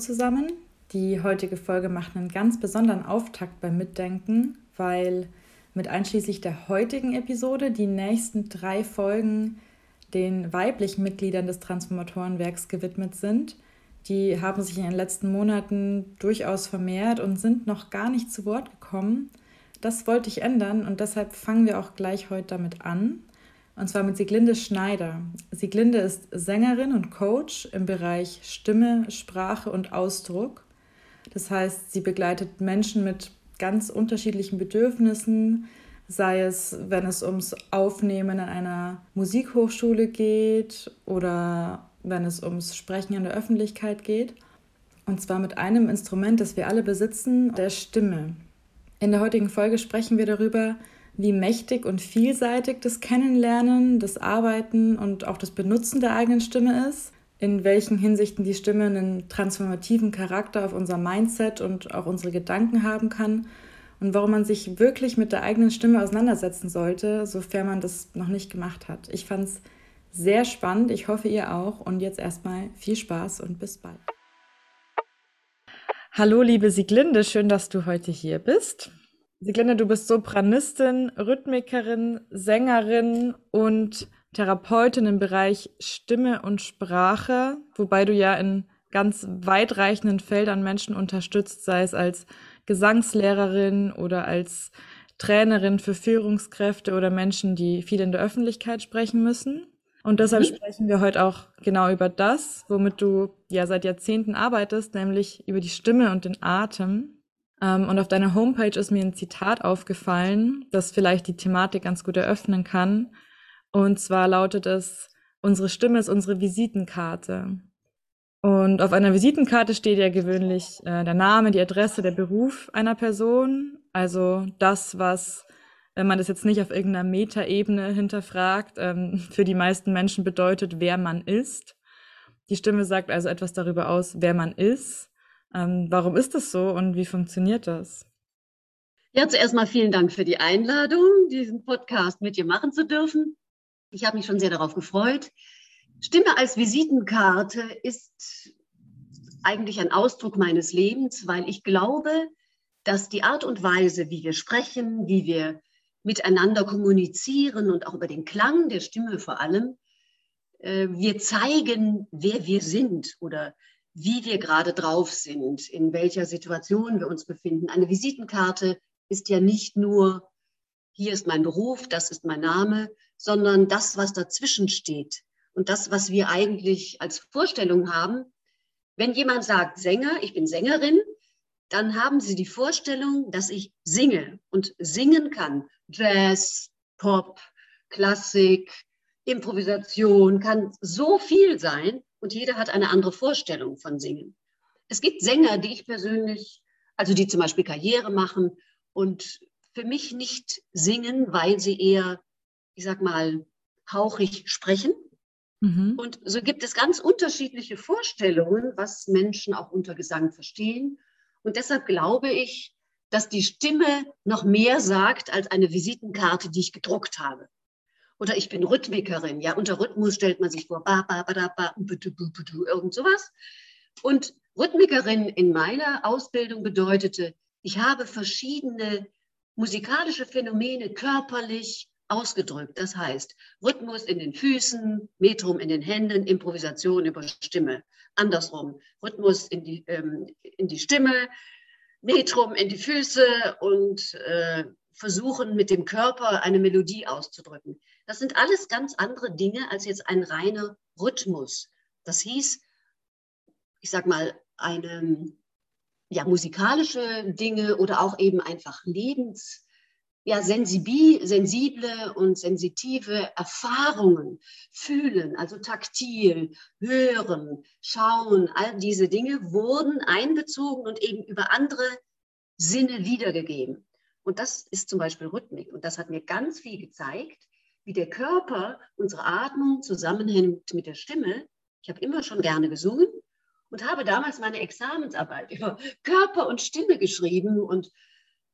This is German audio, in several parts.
Zusammen. Die heutige Folge macht einen ganz besonderen Auftakt beim Mitdenken, weil mit einschließlich der heutigen Episode die nächsten drei Folgen den weiblichen Mitgliedern des Transformatorenwerks gewidmet sind. Die haben sich in den letzten Monaten durchaus vermehrt und sind noch gar nicht zu Wort gekommen. Das wollte ich ändern und deshalb fangen wir auch gleich heute damit an. Und zwar mit Sieglinde Schneider. Sieglinde ist Sängerin und Coach im Bereich Stimme, Sprache und Ausdruck. Das heißt, sie begleitet Menschen mit ganz unterschiedlichen Bedürfnissen, sei es, wenn es ums Aufnehmen in einer Musikhochschule geht oder wenn es ums Sprechen in der Öffentlichkeit geht. Und zwar mit einem Instrument, das wir alle besitzen, der Stimme. In der heutigen Folge sprechen wir darüber, wie mächtig und vielseitig das Kennenlernen, das Arbeiten und auch das Benutzen der eigenen Stimme ist, in welchen Hinsichten die Stimme einen transformativen Charakter auf unser Mindset und auch unsere Gedanken haben kann und warum man sich wirklich mit der eigenen Stimme auseinandersetzen sollte, sofern man das noch nicht gemacht hat. Ich fand es sehr spannend, ich hoffe ihr auch und jetzt erstmal viel Spaß und bis bald. Hallo liebe Sieglinde, schön, dass du heute hier bist. Sieglinde, du bist Sopranistin, Rhythmikerin, Sängerin und Therapeutin im Bereich Stimme und Sprache, wobei du ja in ganz weitreichenden Feldern Menschen unterstützt, sei es als Gesangslehrerin oder als Trainerin für Führungskräfte oder Menschen, die viel in der Öffentlichkeit sprechen müssen. Und deshalb mhm. sprechen wir heute auch genau über das, womit du ja seit Jahrzehnten arbeitest, nämlich über die Stimme und den Atem. Ähm, und auf deiner Homepage ist mir ein Zitat aufgefallen, das vielleicht die Thematik ganz gut eröffnen kann. Und zwar lautet es, unsere Stimme ist unsere Visitenkarte. Und auf einer Visitenkarte steht ja gewöhnlich äh, der Name, die Adresse, der Beruf einer Person. Also das, was, wenn man das jetzt nicht auf irgendeiner Metaebene hinterfragt, ähm, für die meisten Menschen bedeutet, wer man ist. Die Stimme sagt also etwas darüber aus, wer man ist. Ähm, warum ist das so und wie funktioniert das? Ja, zuerst mal vielen Dank für die Einladung, diesen Podcast mit dir machen zu dürfen. Ich habe mich schon sehr darauf gefreut. Stimme als Visitenkarte ist eigentlich ein Ausdruck meines Lebens, weil ich glaube, dass die Art und Weise, wie wir sprechen, wie wir miteinander kommunizieren und auch über den Klang der Stimme vor allem, äh, wir zeigen, wer wir sind oder wie wir gerade drauf sind, in welcher Situation wir uns befinden. Eine Visitenkarte ist ja nicht nur, hier ist mein Beruf, das ist mein Name, sondern das, was dazwischen steht und das, was wir eigentlich als Vorstellung haben. Wenn jemand sagt Sänger, ich bin Sängerin, dann haben Sie die Vorstellung, dass ich singe und singen kann. Jazz, Pop, Klassik, Improvisation, kann so viel sein und jeder hat eine andere Vorstellung von Singen. Es gibt Sänger, die ich persönlich, also die zum Beispiel Karriere machen und für mich nicht singen, weil sie eher, ich sag mal, hauchig sprechen. Mhm. Und so gibt es ganz unterschiedliche Vorstellungen, was Menschen auch unter Gesang verstehen. Und deshalb glaube ich, dass die Stimme noch mehr sagt als eine Visitenkarte, die ich gedruckt habe. Oder ich bin Rhythmikerin. Ja, unter Rhythmus stellt man sich vor, ba, ba, ba, da, ba, irgend sowas. Und Rhythmikerin in meiner Ausbildung bedeutete, ich habe verschiedene musikalische Phänomene körperlich ausgedrückt. Das heißt, Rhythmus in den Füßen, Metrum in den Händen, Improvisation über Stimme. Andersrum, Rhythmus in die, ähm, in die Stimme, Metrum in die Füße und äh, versuchen mit dem Körper eine Melodie auszudrücken. Das sind alles ganz andere Dinge als jetzt ein reiner Rhythmus. Das hieß, ich sag mal, eine ja, musikalische Dinge oder auch eben einfach Lebens, ja, sensible und sensitive Erfahrungen fühlen, also taktil, hören, schauen, all diese Dinge wurden einbezogen und eben über andere Sinne wiedergegeben. Und das ist zum Beispiel Rhythmik. Und das hat mir ganz viel gezeigt, wie der Körper, unsere Atmung zusammenhängt mit der Stimme. Ich habe immer schon gerne gesungen und habe damals meine Examensarbeit über Körper und Stimme geschrieben und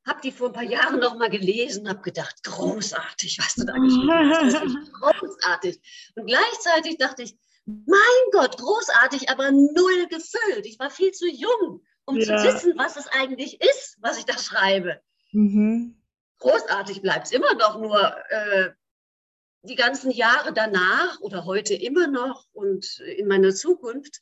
habe die vor ein paar Jahren noch mal gelesen, habe gedacht, großartig, was du da geschrieben hast, großartig. Und gleichzeitig dachte ich, mein Gott, großartig, aber null gefüllt. Ich war viel zu jung, um ja. zu wissen, was es eigentlich ist, was ich da schreibe. Mhm. Großartig bleibt es immer noch, nur äh, die ganzen Jahre danach oder heute immer noch und in meiner Zukunft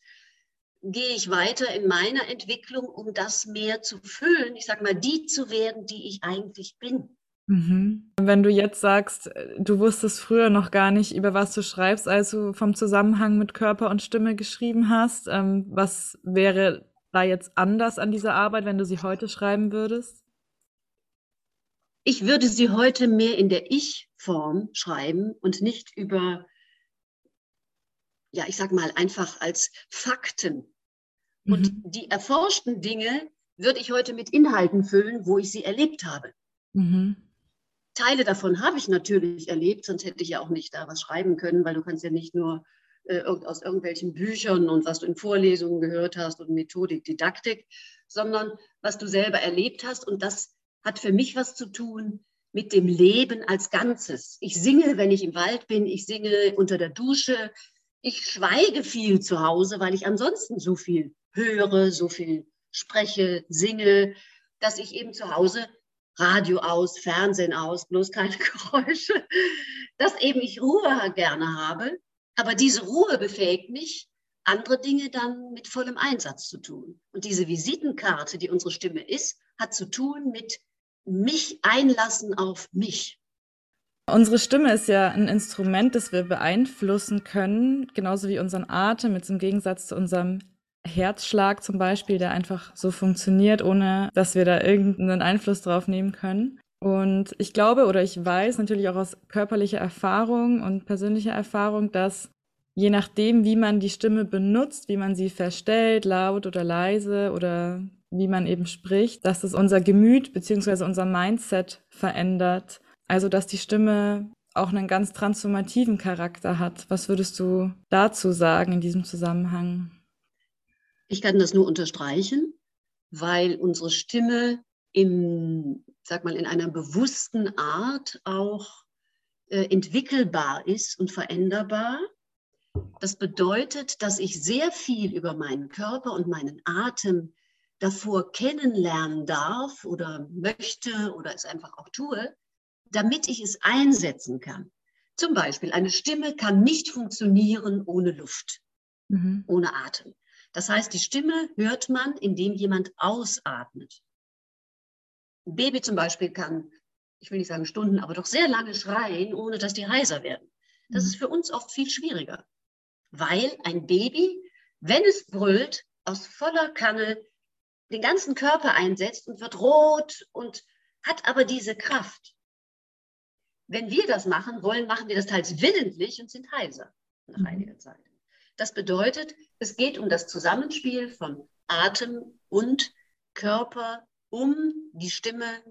gehe ich weiter in meiner Entwicklung, um das mehr zu füllen. Ich sage mal, die zu werden, die ich eigentlich bin. Mhm. Wenn du jetzt sagst, du wusstest früher noch gar nicht, über was du schreibst, als du vom Zusammenhang mit Körper und Stimme geschrieben hast, ähm, was wäre da jetzt anders an dieser Arbeit, wenn du sie heute schreiben würdest? Ich würde sie heute mehr in der Ich-Form schreiben und nicht über, ja, ich sag mal, einfach als Fakten. Und mhm. die erforschten Dinge würde ich heute mit Inhalten füllen, wo ich sie erlebt habe. Mhm. Teile davon habe ich natürlich erlebt, sonst hätte ich ja auch nicht da was schreiben können, weil du kannst ja nicht nur äh, aus irgendwelchen Büchern und was du in Vorlesungen gehört hast und Methodik, Didaktik, sondern was du selber erlebt hast. Und das hat für mich was zu tun mit dem Leben als Ganzes. Ich singe, wenn ich im Wald bin, ich singe unter der Dusche, ich schweige viel zu Hause, weil ich ansonsten so viel höre, so viel spreche, singe, dass ich eben zu Hause Radio aus, Fernsehen aus, bloß keine Geräusche, dass eben ich Ruhe gerne habe. Aber diese Ruhe befähigt mich, andere Dinge dann mit vollem Einsatz zu tun. Und diese Visitenkarte, die unsere Stimme ist, hat zu tun mit mich einlassen auf mich. Unsere Stimme ist ja ein Instrument, das wir beeinflussen können, genauso wie unseren Atem, jetzt im Gegensatz zu unserem Herzschlag zum Beispiel, der einfach so funktioniert, ohne dass wir da irgendeinen Einfluss drauf nehmen können. Und ich glaube oder ich weiß natürlich auch aus körperlicher Erfahrung und persönlicher Erfahrung, dass je nachdem, wie man die Stimme benutzt, wie man sie verstellt, laut oder leise oder wie man eben spricht, dass es unser Gemüt bzw. unser Mindset verändert. Also dass die Stimme auch einen ganz transformativen Charakter hat. Was würdest du dazu sagen in diesem Zusammenhang? Ich kann das nur unterstreichen, weil unsere Stimme im, sag mal, in einer bewussten Art auch äh, entwickelbar ist und veränderbar. Das bedeutet, dass ich sehr viel über meinen Körper und meinen Atem davor kennenlernen darf oder möchte oder es einfach auch tue, damit ich es einsetzen kann. Zum Beispiel, eine Stimme kann nicht funktionieren ohne Luft, mhm. ohne Atem. Das heißt, die Stimme hört man, indem jemand ausatmet. Ein Baby zum Beispiel kann, ich will nicht sagen Stunden, aber doch sehr lange schreien, ohne dass die heiser werden. Das mhm. ist für uns oft viel schwieriger, weil ein Baby, wenn es brüllt, aus voller Kanne den ganzen Körper einsetzt und wird rot und hat aber diese Kraft. Wenn wir das machen wollen, machen wir das teils willentlich und sind heiser nach mhm. einiger Zeit. Das bedeutet, es geht um das Zusammenspiel von Atem und Körper, um die Stimme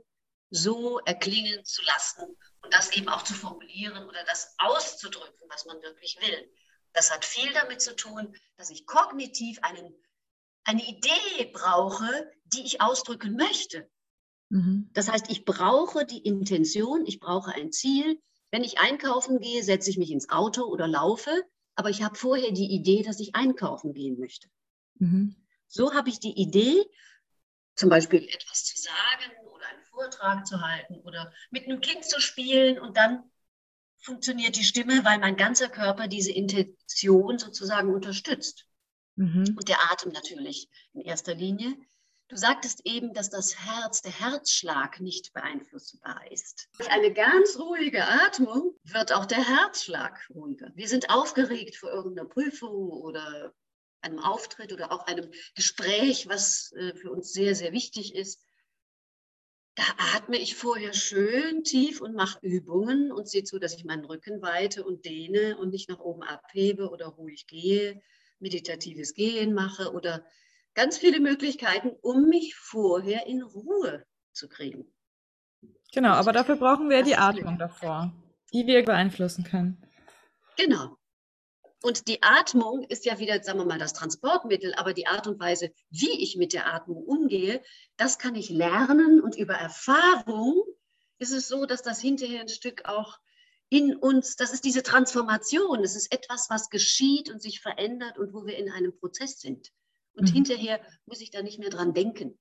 so erklingen zu lassen und das eben auch zu formulieren oder das auszudrücken, was man wirklich will. Das hat viel damit zu tun, dass ich kognitiv einen, eine Idee brauche, die ich ausdrücken möchte. Mhm. Das heißt, ich brauche die Intention, ich brauche ein Ziel. Wenn ich einkaufen gehe, setze ich mich ins Auto oder laufe aber ich habe vorher die Idee, dass ich einkaufen gehen möchte. Mhm. So habe ich die Idee, zum Beispiel etwas zu sagen oder einen Vortrag zu halten oder mit einem Kind zu spielen und dann funktioniert die Stimme, weil mein ganzer Körper diese Intention sozusagen unterstützt. Mhm. Und der Atem natürlich in erster Linie. Du sagtest eben, dass das Herz, der Herzschlag nicht beeinflussbar ist. Durch eine ganz ruhige Atmung wird auch der Herzschlag ruhiger. Wir sind aufgeregt vor irgendeiner Prüfung oder einem Auftritt oder auch einem Gespräch, was äh, für uns sehr, sehr wichtig ist. Da atme ich vorher schön tief und mache Übungen und sehe zu, dass ich meinen Rücken weite und dehne und nicht nach oben abhebe oder ruhig gehe, meditatives Gehen mache oder ganz viele Möglichkeiten, um mich vorher in Ruhe zu kriegen. Genau, aber dafür brauchen wir die Atmung davor, die wir beeinflussen können. Genau. Und die Atmung ist ja wieder, sagen wir mal, das Transportmittel, aber die Art und Weise, wie ich mit der Atmung umgehe, das kann ich lernen und über Erfahrung ist es so, dass das hinterher ein Stück auch in uns, das ist diese Transformation. Es ist etwas, was geschieht und sich verändert und wo wir in einem Prozess sind. Und mhm. hinterher muss ich da nicht mehr dran denken,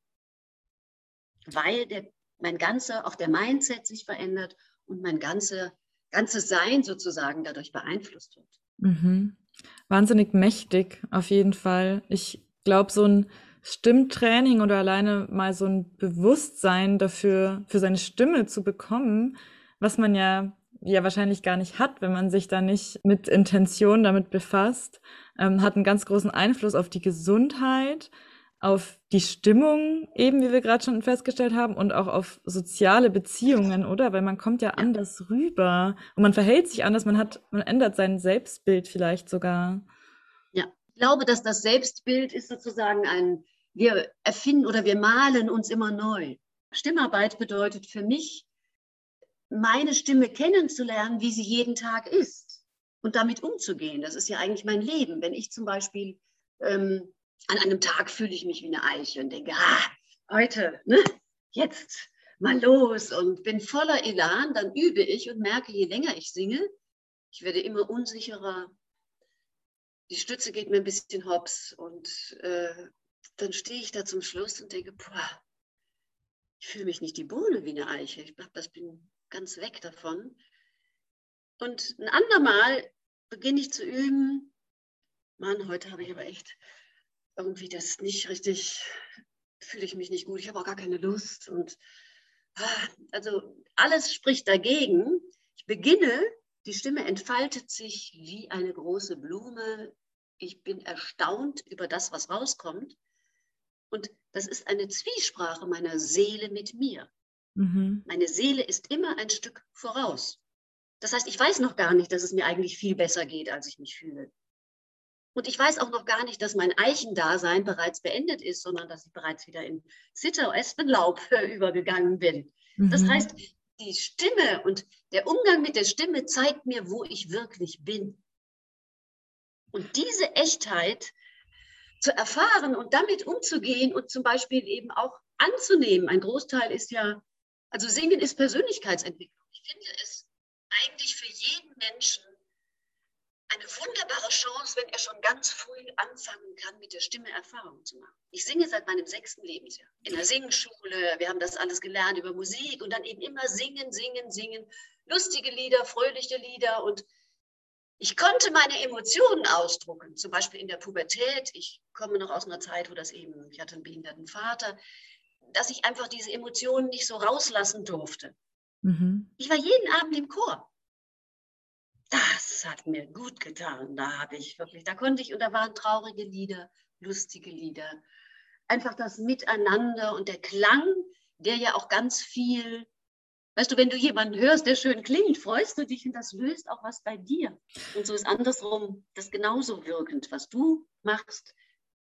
weil der, mein ganzer, auch der Mindset sich verändert und mein ganze, ganzes Sein sozusagen dadurch beeinflusst wird. Mhm. Wahnsinnig mächtig, auf jeden Fall. Ich glaube, so ein Stimmtraining oder alleine mal so ein Bewusstsein dafür, für seine Stimme zu bekommen, was man ja ja wahrscheinlich gar nicht hat, wenn man sich da nicht mit Intention damit befasst, ähm, hat einen ganz großen Einfluss auf die Gesundheit, auf die Stimmung, eben wie wir gerade schon festgestellt haben, und auch auf soziale Beziehungen, oder? Weil man kommt ja anders rüber und man verhält sich anders, man hat, man ändert sein Selbstbild vielleicht sogar. Ja, ich glaube, dass das Selbstbild ist sozusagen ein, wir erfinden oder wir malen uns immer neu. Stimmarbeit bedeutet für mich, meine Stimme kennenzulernen, wie sie jeden Tag ist und damit umzugehen. Das ist ja eigentlich mein Leben. Wenn ich zum Beispiel ähm, an einem Tag fühle ich mich wie eine Eiche und denke, ah, heute, ne, jetzt mal los und bin voller Elan, dann übe ich und merke, je länger ich singe, ich werde immer unsicherer. Die Stütze geht mir ein bisschen hops und äh, dann stehe ich da zum Schluss und denke, boah, ich fühle mich nicht die Bohne wie eine Eiche. Ich glaube, das bin ganz weg davon. Und ein andermal beginne ich zu üben. Mann, heute habe ich aber echt irgendwie das nicht richtig, fühle ich mich nicht gut. Ich habe auch gar keine Lust. Und ah, also alles spricht dagegen. Ich beginne, die Stimme entfaltet sich wie eine große Blume. Ich bin erstaunt über das, was rauskommt. Und das ist eine Zwiesprache meiner Seele mit mir. Mhm. Meine Seele ist immer ein Stück voraus. Das heißt, ich weiß noch gar nicht, dass es mir eigentlich viel besser geht, als ich mich fühle. Und ich weiß auch noch gar nicht, dass mein Eichendasein bereits beendet ist, sondern dass ich bereits wieder in Zitter-Espenlaub übergegangen bin. Mhm. Das heißt, die Stimme und der Umgang mit der Stimme zeigt mir, wo ich wirklich bin. Und diese Echtheit zu erfahren und damit umzugehen und zum Beispiel eben auch anzunehmen. Ein Großteil ist ja also Singen ist Persönlichkeitsentwicklung. Ich finde es eigentlich für jeden Menschen eine wunderbare Chance, wenn er schon ganz früh anfangen kann, mit der Stimme Erfahrung zu machen. Ich singe seit meinem sechsten Lebensjahr in der Singschule. Wir haben das alles gelernt über Musik und dann eben immer singen, singen, singen. Lustige Lieder, fröhliche Lieder und ich konnte meine Emotionen ausdrucken, zum Beispiel in der Pubertät. Ich komme noch aus einer Zeit, wo das eben, ich hatte einen behinderten Vater dass ich einfach diese Emotionen nicht so rauslassen durfte. Mhm. Ich war jeden Abend im Chor. Das hat mir gut getan. Da habe ich wirklich, da konnte ich, und da waren traurige Lieder, lustige Lieder. Einfach das Miteinander und der Klang, der ja auch ganz viel, weißt du, wenn du jemanden hörst, der schön klingt, freust du dich und das löst auch was bei dir. Und so ist andersrum das genauso wirkend. Was du machst,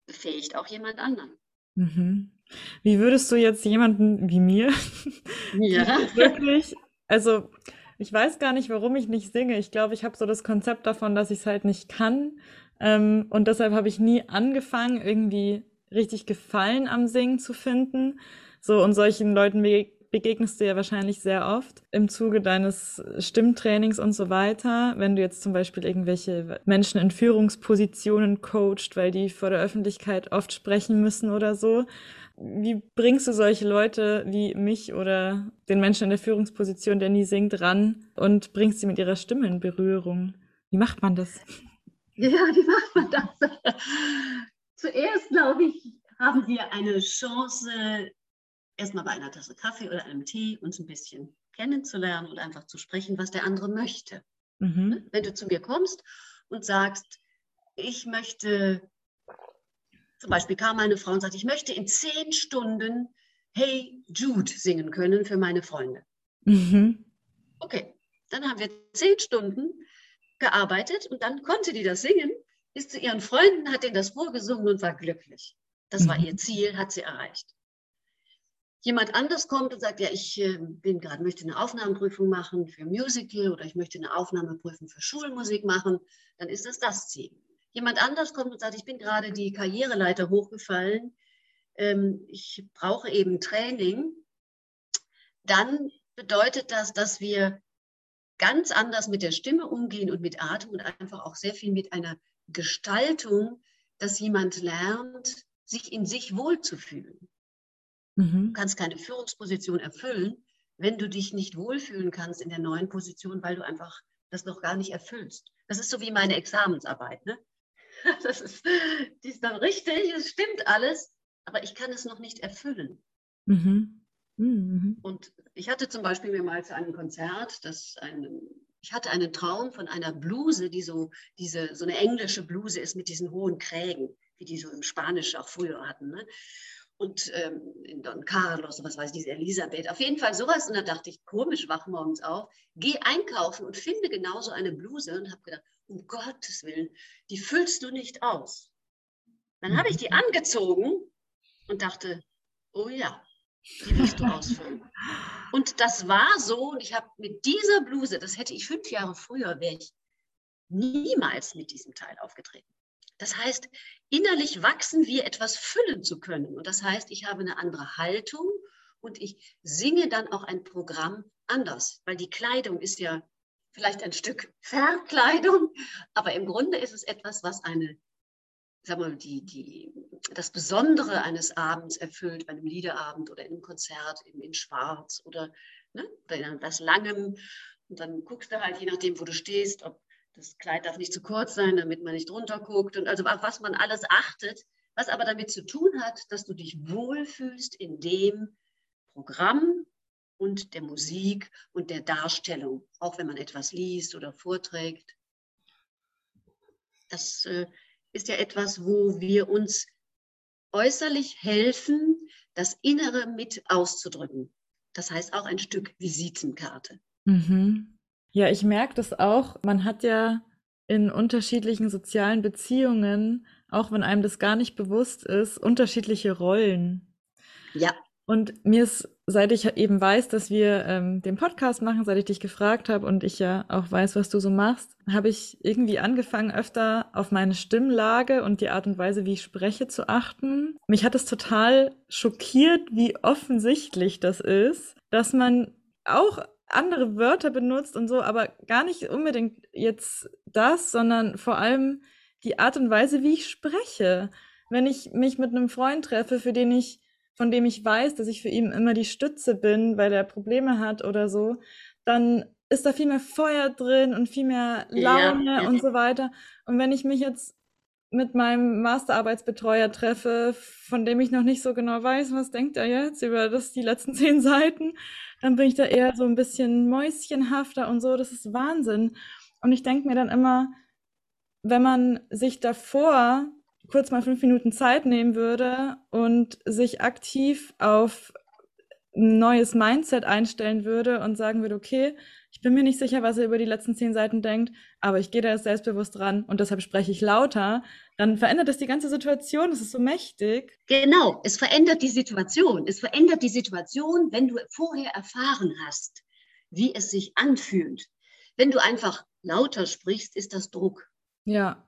befähigt auch jemand anderen. Mhm. Wie würdest du jetzt jemanden wie mir, ja. wirklich, also ich weiß gar nicht, warum ich nicht singe. Ich glaube, ich habe so das Konzept davon, dass ich es halt nicht kann. Ähm, und deshalb habe ich nie angefangen, irgendwie richtig Gefallen am Singen zu finden. So, und solchen Leuten wie begegnest du ja wahrscheinlich sehr oft im Zuge deines Stimmtrainings und so weiter, wenn du jetzt zum Beispiel irgendwelche Menschen in Führungspositionen coacht, weil die vor der Öffentlichkeit oft sprechen müssen oder so. Wie bringst du solche Leute wie mich oder den Menschen in der Führungsposition, der nie singt, ran und bringst sie mit ihrer Stimme in Berührung? Wie macht man das? Ja, wie macht man das? Zuerst, glaube ich, haben wir eine Chance, erstmal bei einer Tasse Kaffee oder einem Tee uns ein bisschen kennenzulernen und einfach zu sprechen, was der andere möchte. Mhm. Wenn du zu mir kommst und sagst, ich möchte, zum Beispiel kam eine Frau und sagt, ich möchte in zehn Stunden Hey Jude singen können für meine Freunde. Mhm. Okay, dann haben wir zehn Stunden gearbeitet und dann konnte die das singen, ist zu ihren Freunden, hat denen das vorgesungen und war glücklich. Das mhm. war ihr Ziel, hat sie erreicht jemand anders kommt und sagt, ja, ich äh, bin gerade, möchte eine Aufnahmeprüfung machen für Musical oder ich möchte eine Aufnahmeprüfung für Schulmusik machen, dann ist das das Ziel. Jemand anders kommt und sagt, ich bin gerade die Karriereleiter hochgefallen, ähm, ich brauche eben Training, dann bedeutet das, dass wir ganz anders mit der Stimme umgehen und mit Atem und einfach auch sehr viel mit einer Gestaltung, dass jemand lernt, sich in sich wohlzufühlen. Mhm. Du kannst keine Führungsposition erfüllen, wenn du dich nicht wohlfühlen kannst in der neuen Position, weil du einfach das noch gar nicht erfüllst. Das ist so wie meine Examensarbeit. Ne? Das ist, die ist dann richtig, es stimmt alles, aber ich kann es noch nicht erfüllen. Mhm. Mhm. Und ich hatte zum Beispiel mehrmals ein Konzert, das ein, ich hatte einen Traum von einer Bluse, die so, diese, so eine englische Bluse ist mit diesen hohen Krägen, wie die so im Spanisch auch früher hatten. Ne? Und ähm, in Don Carlos, was weiß ich, diese Elisabeth, auf jeden Fall sowas. Und da dachte ich, komisch, wach morgens auf, geh einkaufen und finde genauso eine Bluse und habe gedacht, um Gottes Willen, die füllst du nicht aus. Dann habe ich die mhm. angezogen und dachte, oh ja, die wirst du ausfüllen. Und das war so, und ich habe mit dieser Bluse, das hätte ich fünf Jahre früher, wäre ich niemals mit diesem Teil aufgetreten. Das heißt, innerlich wachsen wir, etwas füllen zu können. Und das heißt, ich habe eine andere Haltung und ich singe dann auch ein Programm anders, weil die Kleidung ist ja vielleicht ein Stück Verkleidung, aber im Grunde ist es etwas, was eine sag mal, die, die, das Besondere eines Abends erfüllt, bei einem Liederabend oder in einem Konzert in, in Schwarz oder, ne, oder in etwas Langem. Und dann guckst du halt, je nachdem, wo du stehst, ob das Kleid darf nicht zu kurz sein, damit man nicht runterguckt und also auf was man alles achtet, was aber damit zu tun hat, dass du dich wohlfühlst in dem Programm und der Musik und der Darstellung, auch wenn man etwas liest oder vorträgt. Das äh, ist ja etwas, wo wir uns äußerlich helfen, das Innere mit auszudrücken. Das heißt auch ein Stück Visitenkarte. Mhm. Ja, ich merke das auch. Man hat ja in unterschiedlichen sozialen Beziehungen, auch wenn einem das gar nicht bewusst ist, unterschiedliche Rollen. Ja. Und mir ist, seit ich eben weiß, dass wir ähm, den Podcast machen, seit ich dich gefragt habe und ich ja auch weiß, was du so machst, habe ich irgendwie angefangen, öfter auf meine Stimmlage und die Art und Weise, wie ich spreche, zu achten. Mich hat es total schockiert, wie offensichtlich das ist, dass man auch andere Wörter benutzt und so, aber gar nicht unbedingt jetzt das, sondern vor allem die Art und Weise, wie ich spreche. Wenn ich mich mit einem Freund treffe, für den ich von dem ich weiß, dass ich für ihn immer die Stütze bin, weil er Probleme hat oder so, dann ist da viel mehr Feuer drin und viel mehr Laune ja, und so weiter. Und wenn ich mich jetzt mit meinem Masterarbeitsbetreuer treffe, von dem ich noch nicht so genau weiß, was denkt er jetzt über das, die letzten zehn Seiten, dann bin ich da eher so ein bisschen mäuschenhafter und so. Das ist Wahnsinn. Und ich denke mir dann immer, wenn man sich davor kurz mal fünf Minuten Zeit nehmen würde und sich aktiv auf ein neues Mindset einstellen würde und sagen würde, okay, ich bin mir nicht sicher, was er über die letzten zehn Seiten denkt, aber ich gehe da jetzt selbstbewusst dran und deshalb spreche ich lauter, dann verändert das die ganze Situation. Das ist so mächtig. Genau, es verändert die Situation. Es verändert die Situation, wenn du vorher erfahren hast, wie es sich anfühlt. Wenn du einfach lauter sprichst, ist das Druck. Ja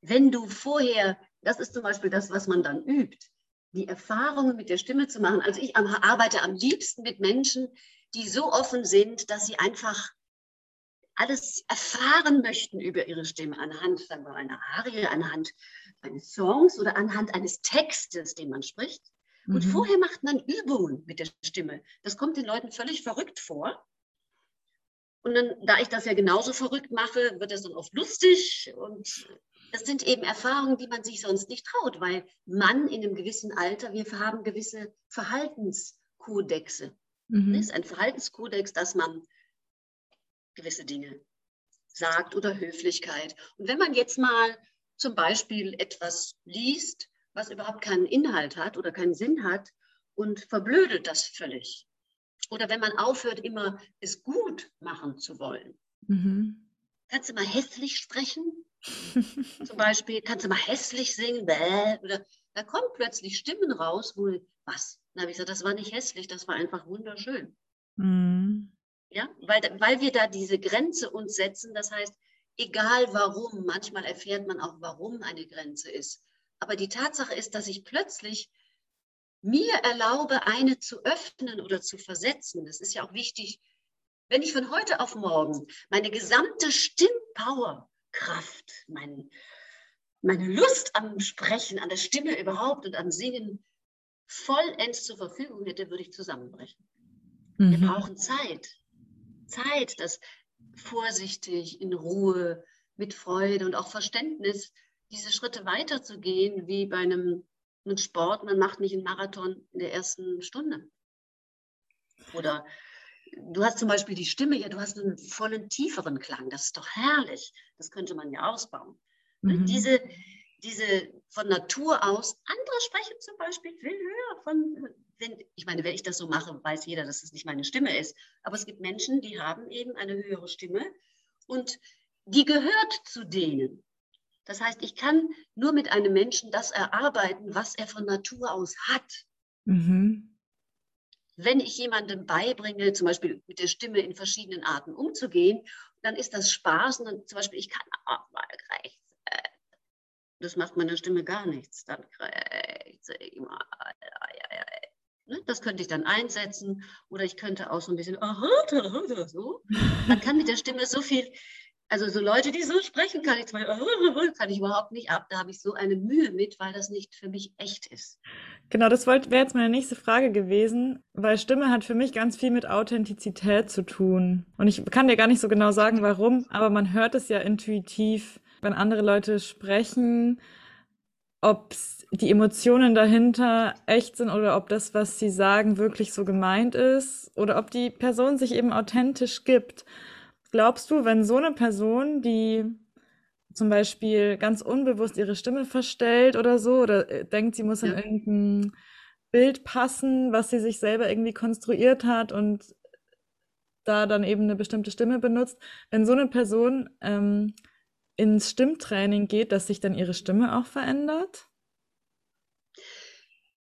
wenn du vorher, das ist zum Beispiel das, was man dann übt, die Erfahrungen mit der Stimme zu machen. Also ich arbeite am liebsten mit Menschen, die so offen sind, dass sie einfach alles erfahren möchten über ihre Stimme anhand, sagen wir, einer Arie, anhand eines Songs oder anhand eines Textes, den man spricht. Und mhm. vorher macht man Übungen mit der Stimme. Das kommt den Leuten völlig verrückt vor. Und dann, da ich das ja genauso verrückt mache, wird es dann oft lustig und das sind eben Erfahrungen, die man sich sonst nicht traut, weil man in einem gewissen Alter, wir haben gewisse Verhaltenskodexe. Mhm. Das ist ein Verhaltenskodex, dass man gewisse Dinge sagt oder Höflichkeit. Und wenn man jetzt mal zum Beispiel etwas liest, was überhaupt keinen Inhalt hat oder keinen Sinn hat und verblödet das völlig. Oder wenn man aufhört, immer es gut machen zu wollen. Mhm. Kannst du mal hässlich sprechen? Zum Beispiel, kannst du mal hässlich singen? Bäh, oder da kommen plötzlich Stimmen raus, wo, was? Dann habe ich gesagt, das war nicht hässlich, das war einfach wunderschön. Mhm. Ja, weil, weil wir da diese Grenze uns setzen, das heißt, egal warum, manchmal erfährt man auch, warum eine Grenze ist. Aber die Tatsache ist, dass ich plötzlich mir erlaube, eine zu öffnen oder zu versetzen. Das ist ja auch wichtig, Wenn ich von heute auf morgen meine gesamte Stimmpower, Kraft, mein, meine Lust am Sprechen, an der Stimme überhaupt und am Singen vollends zur Verfügung hätte, würde ich zusammenbrechen. Mhm. Wir brauchen Zeit. Zeit, das vorsichtig, in Ruhe, mit Freude und auch Verständnis diese Schritte weiterzugehen, wie bei einem, einem Sport. Man macht nicht einen Marathon in der ersten Stunde. Oder du hast zum Beispiel die Stimme, ja, du hast einen vollen, tieferen Klang. Das ist doch herrlich. Das könnte man ja ausbauen. Mhm. Diese, diese von Natur aus, andere sprechen zum Beispiel viel höher von, wenn, ich meine, wenn ich das so mache, weiß jeder, dass es nicht meine Stimme ist. Aber es gibt Menschen, die haben eben eine höhere Stimme und die gehört zu denen. Das heißt, ich kann nur mit einem Menschen das erarbeiten, was er von Natur aus hat. Mhm wenn ich jemandem beibringe, zum Beispiel mit der Stimme in verschiedenen Arten umzugehen, dann ist das Spaß. Und dann zum Beispiel, ich kann auch mal rechts. Das macht meiner Stimme gar nichts. Dann krächze ich mal. Ne, das könnte ich dann einsetzen oder ich könnte auch so ein bisschen so. Man kann mit der Stimme so viel also so Leute, die so sprechen, kann ich zwar, kann ich überhaupt nicht ab. Da habe ich so eine Mühe mit, weil das nicht für mich echt ist. Genau, das wäre jetzt meine nächste Frage gewesen, weil Stimme hat für mich ganz viel mit Authentizität zu tun. Und ich kann dir gar nicht so genau sagen, warum, aber man hört es ja intuitiv, wenn andere Leute sprechen, ob die Emotionen dahinter echt sind oder ob das, was sie sagen, wirklich so gemeint ist oder ob die Person sich eben authentisch gibt. Glaubst du, wenn so eine Person, die zum Beispiel ganz unbewusst ihre Stimme verstellt oder so, oder äh, denkt, sie muss in irgendein Bild passen, was sie sich selber irgendwie konstruiert hat und da dann eben eine bestimmte Stimme benutzt, wenn so eine Person ähm, ins Stimmtraining geht, dass sich dann ihre Stimme auch verändert?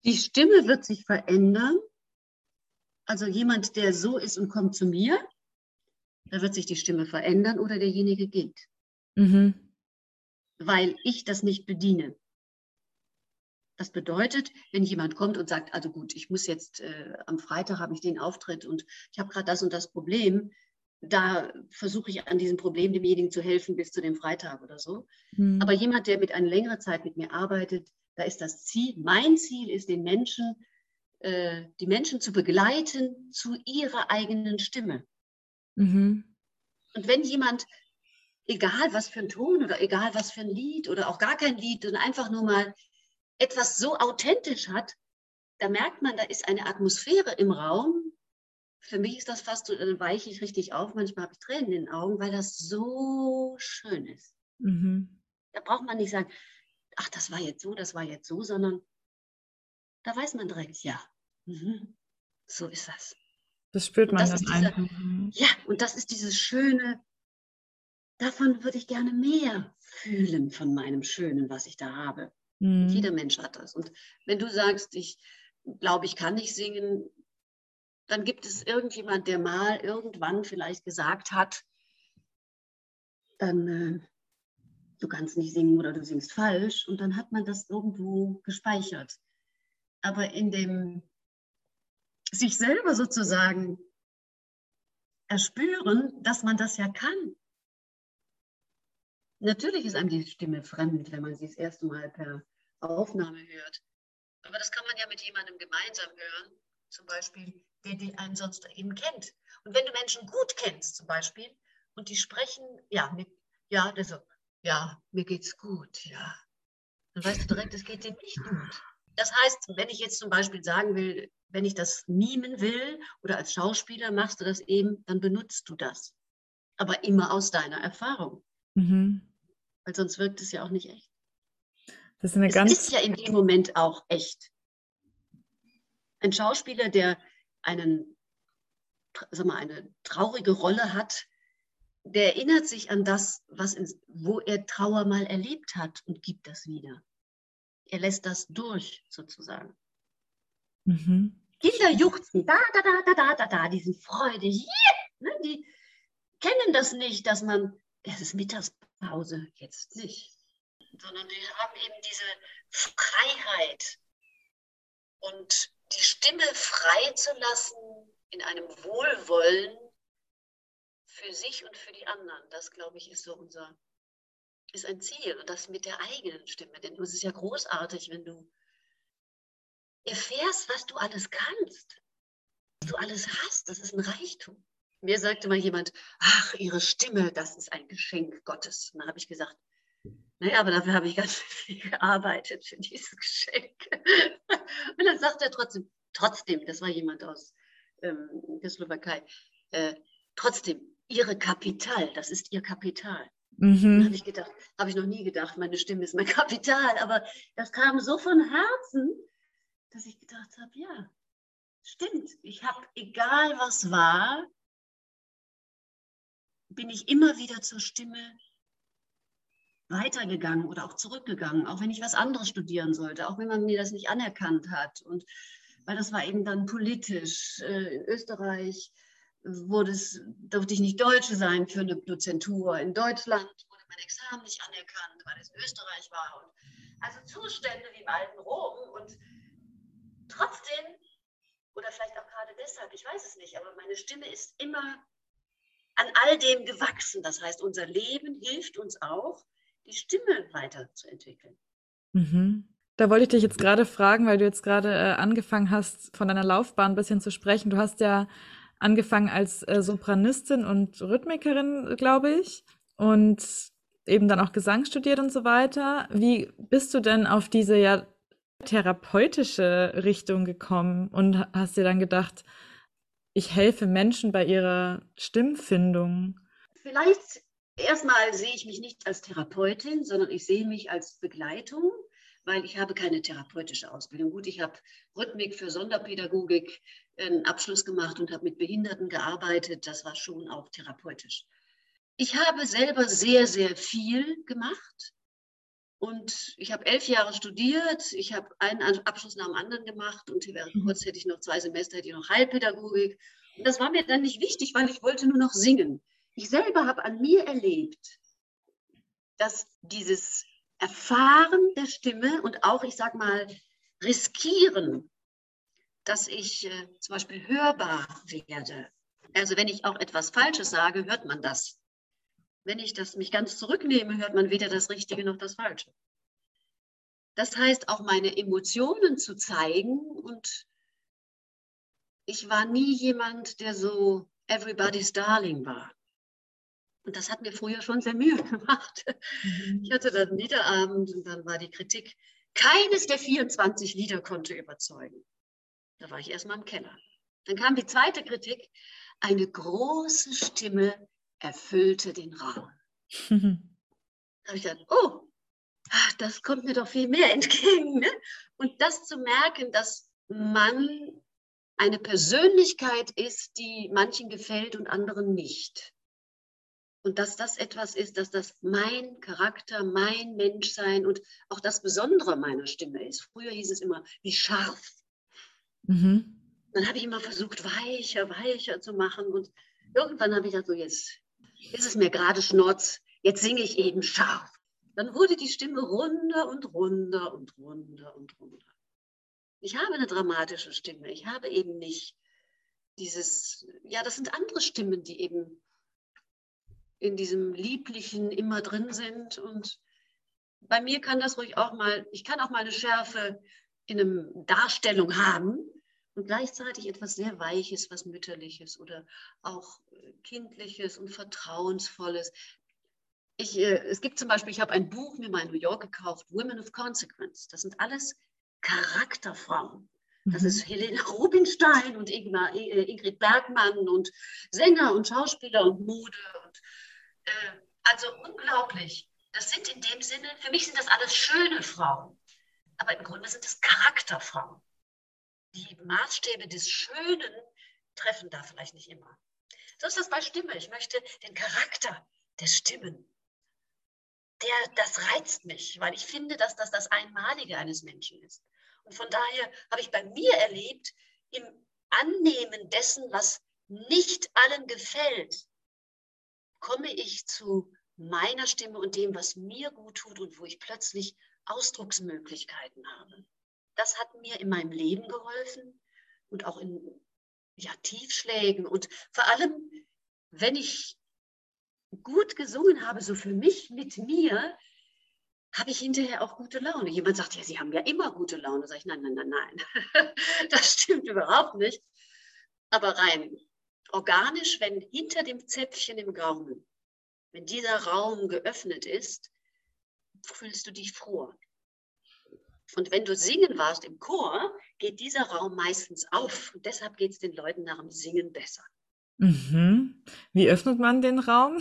Die Stimme wird sich verändern. Also jemand, der so ist und kommt zu mir, da wird sich die Stimme verändern oder derjenige geht. Mhm. Weil ich das nicht bediene. Das bedeutet, wenn jemand kommt und sagt, also gut, ich muss jetzt, äh, am Freitag habe ich den Auftritt und ich habe gerade das und das Problem, da versuche ich an diesem Problem demjenigen zu helfen bis zu dem Freitag oder so. Mhm. Aber jemand, der mit einer längeren Zeit mit mir arbeitet, da ist das Ziel, mein Ziel ist, den Menschen, äh, die Menschen zu begleiten zu ihrer eigenen Stimme. Mhm. Und wenn jemand, egal was für ein Ton oder egal was für ein Lied oder auch gar kein Lied und einfach nur mal etwas so authentisch hat, da merkt man, da ist eine Atmosphäre im Raum. Für mich ist das fast so, dann weiche ich richtig auf. Manchmal habe ich Tränen in den Augen, weil das so schön ist. Mhm. Da braucht man nicht sagen, ach, das war jetzt so, das war jetzt so, sondern da weiß man direkt, ja, mhm, so ist das. Das spürt man das dann einfach. Ja, und das ist dieses schöne, davon würde ich gerne mehr fühlen von meinem Schönen, was ich da habe. Mhm. Jeder Mensch hat das. Und wenn du sagst, ich glaube, ich kann nicht singen, dann gibt es irgendjemand, der mal irgendwann vielleicht gesagt hat, dann äh, du kannst nicht singen oder du singst falsch und dann hat man das irgendwo gespeichert. Aber in dem sich selber sozusagen erspüren, dass man das ja kann. Natürlich ist einem die Stimme fremd, wenn man sie das erste Mal per Aufnahme hört. Aber das kann man ja mit jemandem gemeinsam hören, zum Beispiel, der die einen sonst eben kennt. Und wenn du Menschen gut kennst, zum Beispiel, und die sprechen, ja, mit, ja, so, ja, mir geht's gut, ja, dann weißt du direkt, es geht dir nicht gut. Das heißt, wenn ich jetzt zum Beispiel sagen will, wenn ich das mimen will oder als Schauspieler machst du das eben, dann benutzt du das. Aber immer aus deiner Erfahrung. Mhm. Weil sonst wirkt es ja auch nicht echt. Das ist eine es ganz ist ja in dem Moment auch echt. Ein Schauspieler, der einen, sag mal, eine traurige Rolle hat, der erinnert sich an das, was in, wo er Trauer mal erlebt hat und gibt das wieder. Er lässt das durch, sozusagen. Mhm. Kinder juchzen, da, da, da, da, da, da, da, die sind freudig. Yeah! Ne, die kennen das nicht, dass man, es ist Mittagspause, jetzt nicht. Sondern die haben eben diese Freiheit und die Stimme frei zu lassen in einem Wohlwollen, für sich und für die anderen. Das, glaube ich, ist so unser, ist ein Ziel. Und das mit der eigenen Stimme. Denn es ist ja großartig, wenn du erfährst, was du alles kannst, was du alles hast. Das ist ein Reichtum. Mir sagte mal jemand, ach, ihre Stimme, das ist ein Geschenk Gottes. Und dann habe ich gesagt, naja, aber dafür habe ich ganz viel gearbeitet für dieses Geschenk. Und dann sagt er trotzdem, trotzdem, das war jemand aus ähm, der Slowakei, äh, trotzdem, ihre Kapital, das ist ihr Kapital. Mhm. habe ich gedacht, habe ich noch nie gedacht, meine Stimme ist mein Kapital, aber das kam so von Herzen, dass ich gedacht habe, ja, stimmt. Ich habe, egal was war, bin ich immer wieder zur Stimme weitergegangen oder auch zurückgegangen, auch wenn ich was anderes studieren sollte, auch wenn man mir das nicht anerkannt hat. Und weil das war eben dann politisch. Äh, in Österreich wurde es, durfte ich nicht Deutsche sein für eine Dozentur. In Deutschland wurde mein Examen nicht anerkannt, weil es Österreich war. Und also Zustände wie im alten Rom. Und trotzdem, oder vielleicht auch gerade deshalb, ich weiß es nicht, aber meine Stimme ist immer an all dem gewachsen. Das heißt, unser Leben hilft uns auch, die Stimme weiterzuentwickeln. Mhm. Da wollte ich dich jetzt gerade fragen, weil du jetzt gerade äh, angefangen hast, von deiner Laufbahn ein bisschen zu sprechen. Du hast ja angefangen als äh, Sopranistin und Rhythmikerin, glaube ich, und eben dann auch Gesang studiert und so weiter. Wie bist du denn auf diese ja therapeutische Richtung gekommen und hast dir dann gedacht, ich helfe Menschen bei ihrer Stimmfindung? Vielleicht erstmal sehe ich mich nicht als Therapeutin, sondern ich sehe mich als Begleitung, weil ich habe keine therapeutische Ausbildung. Gut, ich habe Rhythmik für Sonderpädagogik einen Abschluss gemacht und habe mit Behinderten gearbeitet. Das war schon auch therapeutisch. Ich habe selber sehr, sehr viel gemacht. Und ich habe elf Jahre studiert, ich habe einen Abschluss nach dem anderen gemacht und während mhm. kurz hätte ich noch zwei Semester, hätte ich noch Heilpädagogik. Und das war mir dann nicht wichtig, weil ich wollte nur noch singen. Ich selber habe an mir erlebt, dass dieses Erfahren der Stimme und auch, ich sage mal, riskieren, dass ich äh, zum Beispiel hörbar werde. Also wenn ich auch etwas Falsches sage, hört man das. Wenn ich das mich ganz zurücknehme, hört man weder das Richtige noch das Falsche. Das heißt, auch meine Emotionen zu zeigen und ich war nie jemand, der so everybody's darling war. Und das hat mir früher schon sehr Mühe gemacht. Mhm. Ich hatte dann Liederabend und dann war die Kritik, keines der 24 Lieder konnte überzeugen. Da war ich erstmal im Keller. Dann kam die zweite Kritik, eine große Stimme erfüllte den Raum. Mhm. Da habe ich gedacht, oh, das kommt mir doch viel mehr entgegen. Ne? Und das zu merken, dass man eine Persönlichkeit ist, die manchen gefällt und anderen nicht. Und dass das etwas ist, dass das mein Charakter, mein Menschsein und auch das Besondere meiner Stimme ist. Früher hieß es immer, wie scharf. Mhm. Dann habe ich immer versucht, weicher, weicher zu machen. Und irgendwann habe ich gesagt, so jetzt ist es mir gerade Schnurz, jetzt singe ich eben scharf. Dann wurde die Stimme runder und runder und runder und runder. Ich habe eine dramatische Stimme. Ich habe eben nicht dieses, ja, das sind andere Stimmen, die eben in diesem Lieblichen immer drin sind. Und bei mir kann das ruhig auch mal, ich kann auch mal eine Schärfe in einer Darstellung haben und gleichzeitig etwas sehr Weiches, was Mütterliches oder auch Kindliches und Vertrauensvolles. Ich, äh, es gibt zum Beispiel, ich habe ein Buch mir mal in New York gekauft, Women of Consequence. Das sind alles Charakterfrauen. Das ist mhm. Helene Rubinstein und äh, Ingrid Bergmann und Sänger und Schauspieler und Mode und äh, also unglaublich. Das sind in dem Sinne, für mich sind das alles schöne Frauen, aber im Grunde sind es Charakterfrauen. Die Maßstäbe des Schönen treffen da vielleicht nicht immer. So ist das bei Stimme. Ich möchte den Charakter der Stimmen. Der, das reizt mich, weil ich finde, dass das das Einmalige eines Menschen ist. Und von daher habe ich bei mir erlebt, im Annehmen dessen, was nicht allen gefällt, komme ich zu meiner Stimme und dem, was mir gut tut und wo ich plötzlich Ausdrucksmöglichkeiten habe. Das hat mir in meinem Leben geholfen und auch in ja, Tiefschlägen und vor allem, wenn ich gut gesungen habe, so für mich mit mir, habe ich hinterher auch gute Laune. Jemand sagt, ja, Sie haben ja immer gute Laune. Sag ich, nein, nein, nein, nein. das stimmt überhaupt nicht. Aber rein organisch, wenn hinter dem Zäpfchen im Gaumen, wenn dieser Raum geöffnet ist, fühlst du dich froh. Und wenn du singen warst im Chor, geht dieser Raum meistens auf. Und deshalb geht es den Leuten nach dem Singen besser. Mhm. Wie öffnet man den Raum?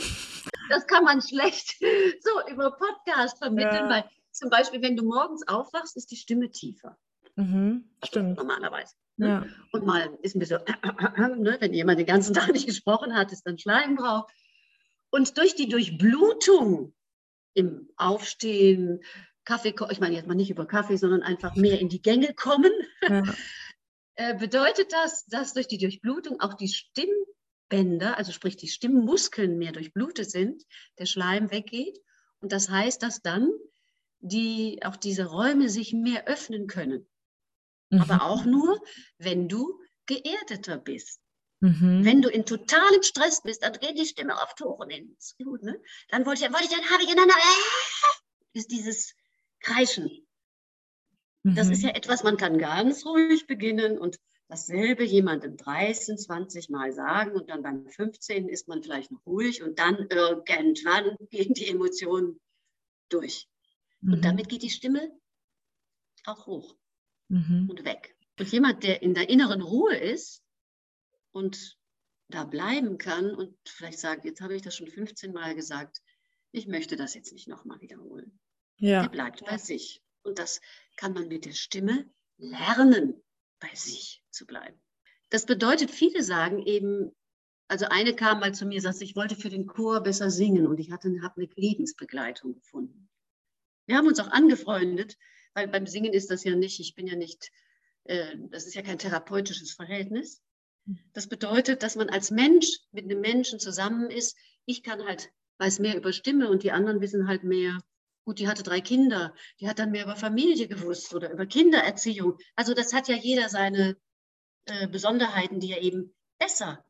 Das kann man schlecht so über Podcast vermitteln, ja. weil zum Beispiel, wenn du morgens aufwachst, ist die Stimme tiefer. Mhm. Stimmt. Normalerweise. Ne? Ja. Und mal ist ein bisschen, ne? wenn jemand den ganzen Tag nicht gesprochen hat, ist dann Schleimbrauch. Und durch die Durchblutung im Aufstehen, Kaffee, ich meine jetzt mal nicht über Kaffee, sondern einfach mehr in die Gänge kommen, ja. Äh, bedeutet das, dass durch die Durchblutung auch die Stimmbänder, also sprich die Stimmmuskeln mehr durchblutet sind, der Schleim weggeht. Und das heißt, dass dann die, auch diese Räume sich mehr öffnen können. Mhm. Aber auch nur, wenn du geerdeter bist. Mhm. Wenn du in totalem Stress bist, dann geht die Stimme oft hoch und ins Gut, ne? Dann wollte ich, wollte ich, dann habe ich ineinander, äh, ist dieses Kreischen. Mhm. Das ist mhm. ja etwas, man kann ganz ruhig beginnen und dasselbe jemandem 13, 20 Mal sagen und dann beim 15 ist man vielleicht noch ruhig und dann irgendwann gehen die Emotionen durch. Mhm. Und damit geht die Stimme auch hoch mhm. und weg. Und jemand, der in der inneren Ruhe ist und da bleiben kann und vielleicht sagt, jetzt habe ich das schon 15 Mal gesagt, ich möchte das jetzt nicht nochmal wiederholen. Ja. Der bleibt bei sich. Und das kann man mit der Stimme lernen, bei sich zu bleiben. Das bedeutet, viele sagen eben, also eine kam mal zu mir sagte, ich wollte für den Chor besser singen und ich hatte, habe eine Lebensbegleitung gefunden. Wir haben uns auch angefreundet, weil beim Singen ist das ja nicht, ich bin ja nicht, äh, das ist ja kein therapeutisches Verhältnis. Das bedeutet, dass man als Mensch mit einem Menschen zusammen ist. Ich kann halt, weiß mehr über Stimme und die anderen wissen halt mehr. Gut, die hatte drei Kinder, die hat dann mehr über Familie gewusst oder über Kindererziehung. Also das hat ja jeder seine äh, Besonderheiten, die er eben besser,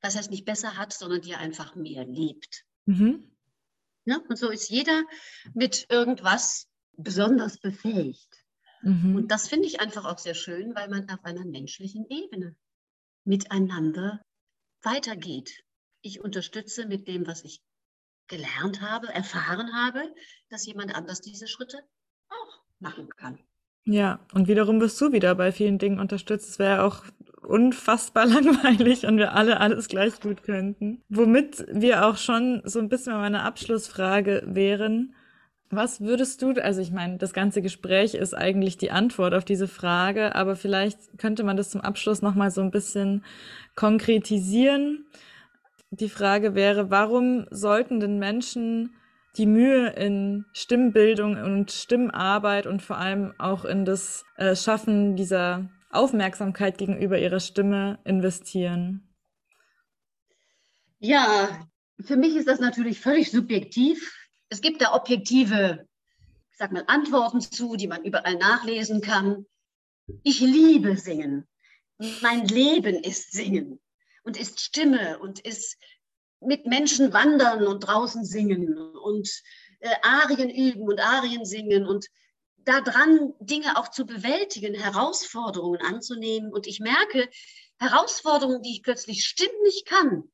das heißt nicht besser hat, sondern die er einfach mehr liebt. Mhm. Ja, und so ist jeder mit irgendwas besonders befähigt. Mhm. Und das finde ich einfach auch sehr schön, weil man auf einer menschlichen Ebene miteinander weitergeht. Ich unterstütze mit dem, was ich gelernt habe, erfahren habe, dass jemand anders diese Schritte auch machen kann. Ja, und wiederum wirst du wieder bei vielen Dingen unterstützt. Es wäre auch unfassbar langweilig und wir alle alles gleich gut könnten. Womit wir auch schon so ein bisschen meine Abschlussfrage wären, was würdest du, also ich meine, das ganze Gespräch ist eigentlich die Antwort auf diese Frage, aber vielleicht könnte man das zum Abschluss nochmal so ein bisschen konkretisieren. Die Frage wäre, warum sollten denn Menschen die Mühe in Stimmbildung und Stimmarbeit und vor allem auch in das äh, Schaffen dieser Aufmerksamkeit gegenüber ihrer Stimme investieren? Ja, für mich ist das natürlich völlig subjektiv es gibt da objektive, ich sag mal, Antworten zu, die man überall nachlesen kann. Ich liebe Singen. Mein Leben ist Singen und ist Stimme und ist mit Menschen wandern und draußen singen und äh, Arien üben und Arien singen und daran Dinge auch zu bewältigen, Herausforderungen anzunehmen. Und ich merke, Herausforderungen, die ich plötzlich stimmlich kann,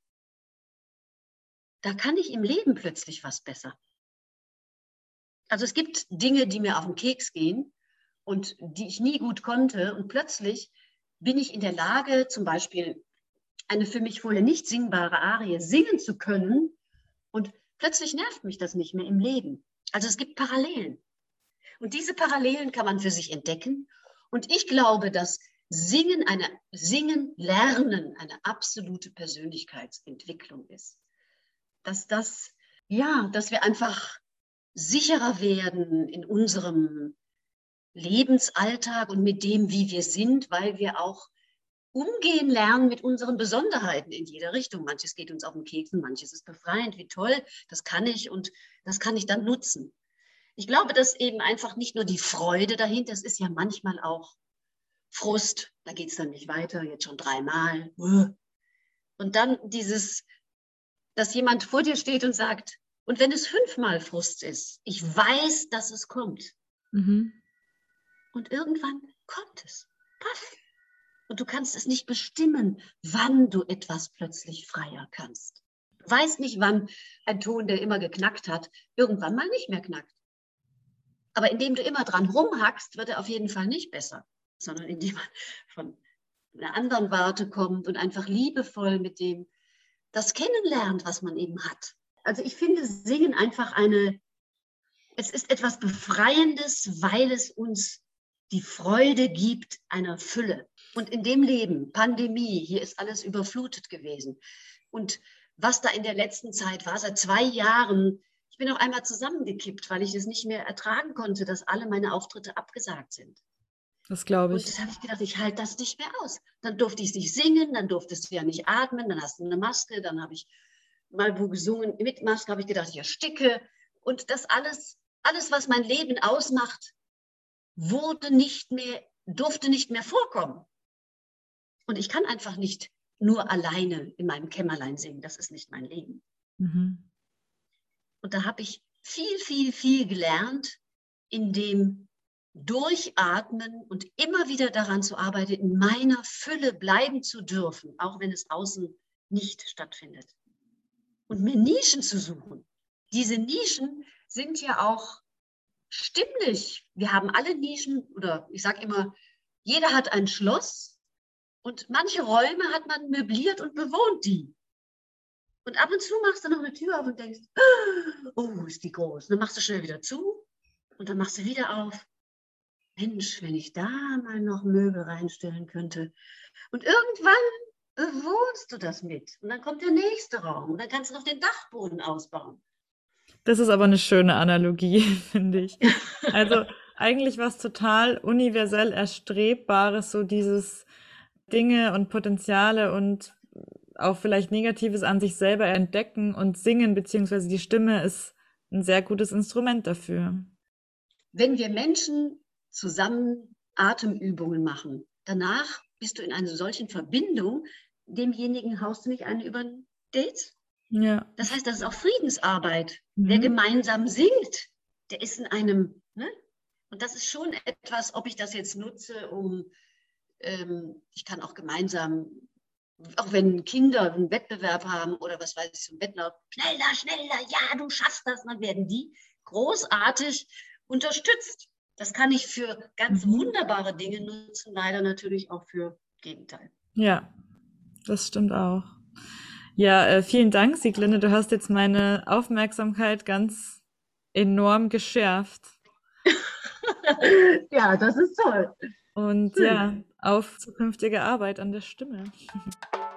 da kann ich im Leben plötzlich was besser. Also es gibt Dinge, die mir auf den Keks gehen und die ich nie gut konnte. Und plötzlich bin ich in der Lage, zum Beispiel eine für mich vorher nicht singbare Arie singen zu können. Und plötzlich nervt mich das nicht mehr im Leben. Also es gibt Parallelen. Und diese Parallelen kann man für sich entdecken. Und ich glaube, dass Singen, eine, Singen, Lernen eine absolute Persönlichkeitsentwicklung ist. Dass das, ja, dass wir einfach sicherer werden in unserem Lebensalltag und mit dem, wie wir sind, weil wir auch umgehen lernen mit unseren Besonderheiten in jeder Richtung. Manches geht uns auf den Keksen, manches ist befreiend. Wie toll, das kann ich und das kann ich dann nutzen. Ich glaube, dass eben einfach nicht nur die Freude dahinter, es ist ja manchmal auch Frust, da geht es dann nicht weiter, jetzt schon dreimal. Und dann dieses dass jemand vor dir steht und sagt, und wenn es fünfmal Frust ist, ich weiß, dass es kommt. Mhm. Und irgendwann kommt es. Paff. Und du kannst es nicht bestimmen, wann du etwas plötzlich freier kannst. Du weißt nicht, wann ein Ton, der immer geknackt hat, irgendwann mal nicht mehr knackt. Aber indem du immer dran rumhackst, wird er auf jeden Fall nicht besser, sondern indem man von einer anderen Warte kommt und einfach liebevoll mit dem das kennenlernt, was man eben hat. Also ich finde Singen einfach eine, es ist etwas Befreiendes, weil es uns die Freude gibt einer Fülle. Und in dem Leben, Pandemie, hier ist alles überflutet gewesen. Und was da in der letzten Zeit war, seit zwei Jahren, ich bin auch einmal zusammengekippt, weil ich es nicht mehr ertragen konnte, dass alle meine Auftritte abgesagt sind. Das glaube ich. Und das habe ich gedacht, ich halte das nicht mehr aus. Dann durfte ich nicht singen, dann durftest du ja nicht atmen, dann hast du eine Maske, dann habe ich mal wo gesungen mit Maske, habe ich gedacht, ich ersticke. Und das alles, alles, was mein Leben ausmacht, wurde nicht mehr, durfte nicht mehr vorkommen. Und ich kann einfach nicht nur alleine in meinem Kämmerlein singen. Das ist nicht mein Leben. Mhm. Und da habe ich viel, viel, viel gelernt, in dem Durchatmen und immer wieder daran zu arbeiten, in meiner Fülle bleiben zu dürfen, auch wenn es außen nicht stattfindet. Und mir Nischen zu suchen. Diese Nischen sind ja auch stimmlich. Wir haben alle Nischen oder ich sage immer, jeder hat ein Schloss und manche Räume hat man möbliert und bewohnt die. Und ab und zu machst du noch eine Tür auf und denkst, oh, ist die groß. Und dann machst du schnell wieder zu und dann machst du wieder auf. Mensch, wenn ich da mal noch Möbel reinstellen könnte. Und irgendwann bewohnst du das mit. Und dann kommt der nächste Raum und dann kannst du noch den Dachboden ausbauen. Das ist aber eine schöne Analogie, finde ich. Also eigentlich was total universell erstrebbares, so dieses Dinge und Potenziale und auch vielleicht Negatives an sich selber entdecken und singen, beziehungsweise die Stimme ist ein sehr gutes Instrument dafür. Wenn wir Menschen zusammen Atemübungen machen, danach bist du in einer solchen Verbindung, demjenigen haust du nicht einen über ein Date, ja. Das heißt, das ist auch Friedensarbeit. Mhm. Wer gemeinsam singt, der ist in einem, ne? Und das ist schon etwas, ob ich das jetzt nutze, um, ähm, ich kann auch gemeinsam, auch wenn Kinder einen Wettbewerb haben oder was weiß ich, so ein Wettlauf, schneller, schneller, ja, du schaffst das, dann werden die großartig unterstützt. Das kann ich für ganz mhm. wunderbare Dinge nutzen, leider natürlich auch für Gegenteil. Ja, das stimmt auch. Ja, äh, vielen Dank, Sieglinde. Du hast jetzt meine Aufmerksamkeit ganz enorm geschärft. ja, das ist toll. Und Schön. ja, auf zukünftige Arbeit an der Stimme.